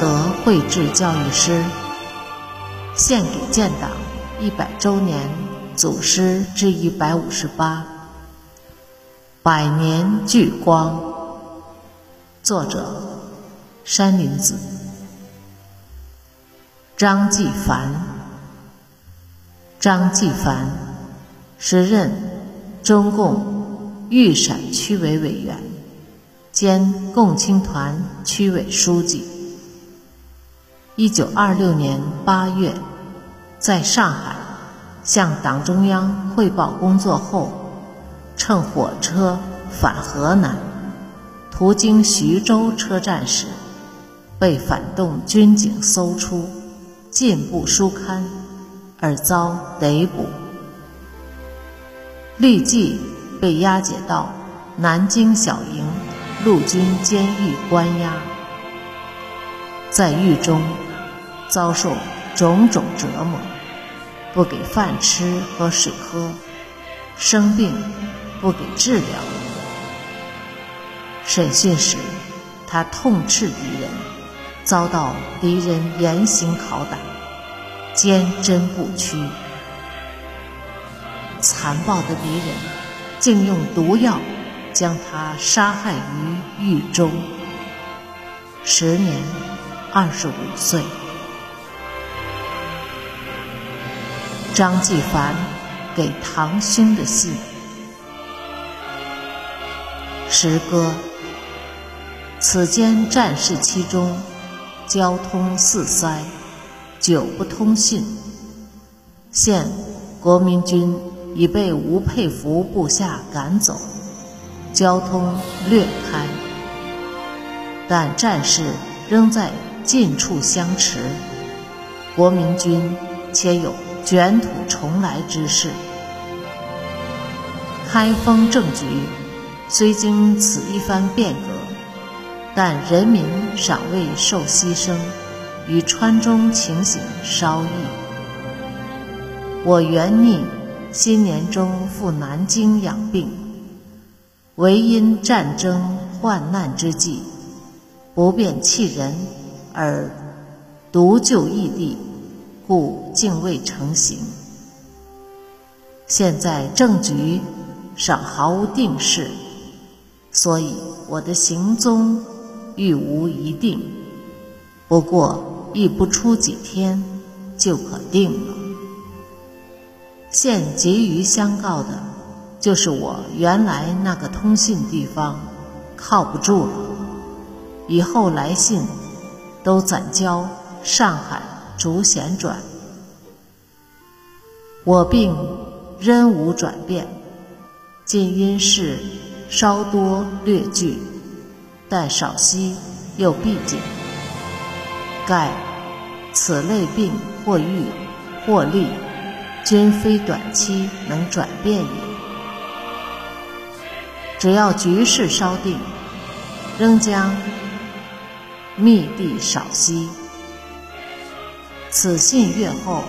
德绘制教育师，献给建党一百周年祖师之一百五十八，百年聚光。作者：山林子。张继凡，张继凡，时任中共豫陕区委委员兼共青团区委书记。一九二六年八月，在上海向党中央汇报工作后，乘火车返河南，途经徐州车站时，被反动军警搜出，进步书刊，而遭逮捕，立即被押解到南京小营陆军监狱关押，在狱中。遭受种种折磨，不给饭吃和水喝，生病不给治疗。审讯时，他痛斥敌人，遭到敌人严刑拷打，坚贞不屈。残暴的敌人竟用毒药将他杀害于狱中，十年二十五岁。张继凡给堂兄的信，诗歌。此间战事期中，交通四塞，久不通信。现国民军已被吴佩孚部下赶走，交通略开，但战事仍在近处相持。国民军且有。卷土重来之势，开封政局虽经此一番变革，但人民尚未受牺牲，与川中情形稍异。我原拟新年中赴南京养病，唯因战争患难之际，不便弃人而独就异地。故竟未成行。现在政局尚毫无定势，所以我的行踪欲无一定。不过亦不出几天就可定了。现急于相告的，就是我原来那个通信地方靠不住了，以后来信都暂交上海。逐贤转，我病仍无转变，近因事稍多略剧，但少息又必紧。盖此类病或愈或利，均非短期能转变也。只要局势稍定，仍将密地少息。此信阅后，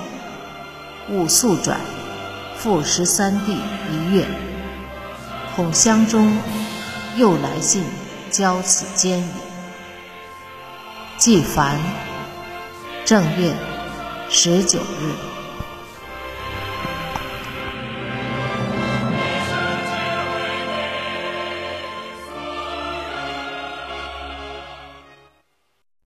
勿速转，复十三弟一月，恐乡中又来信交此间也。季凡，正月十九日。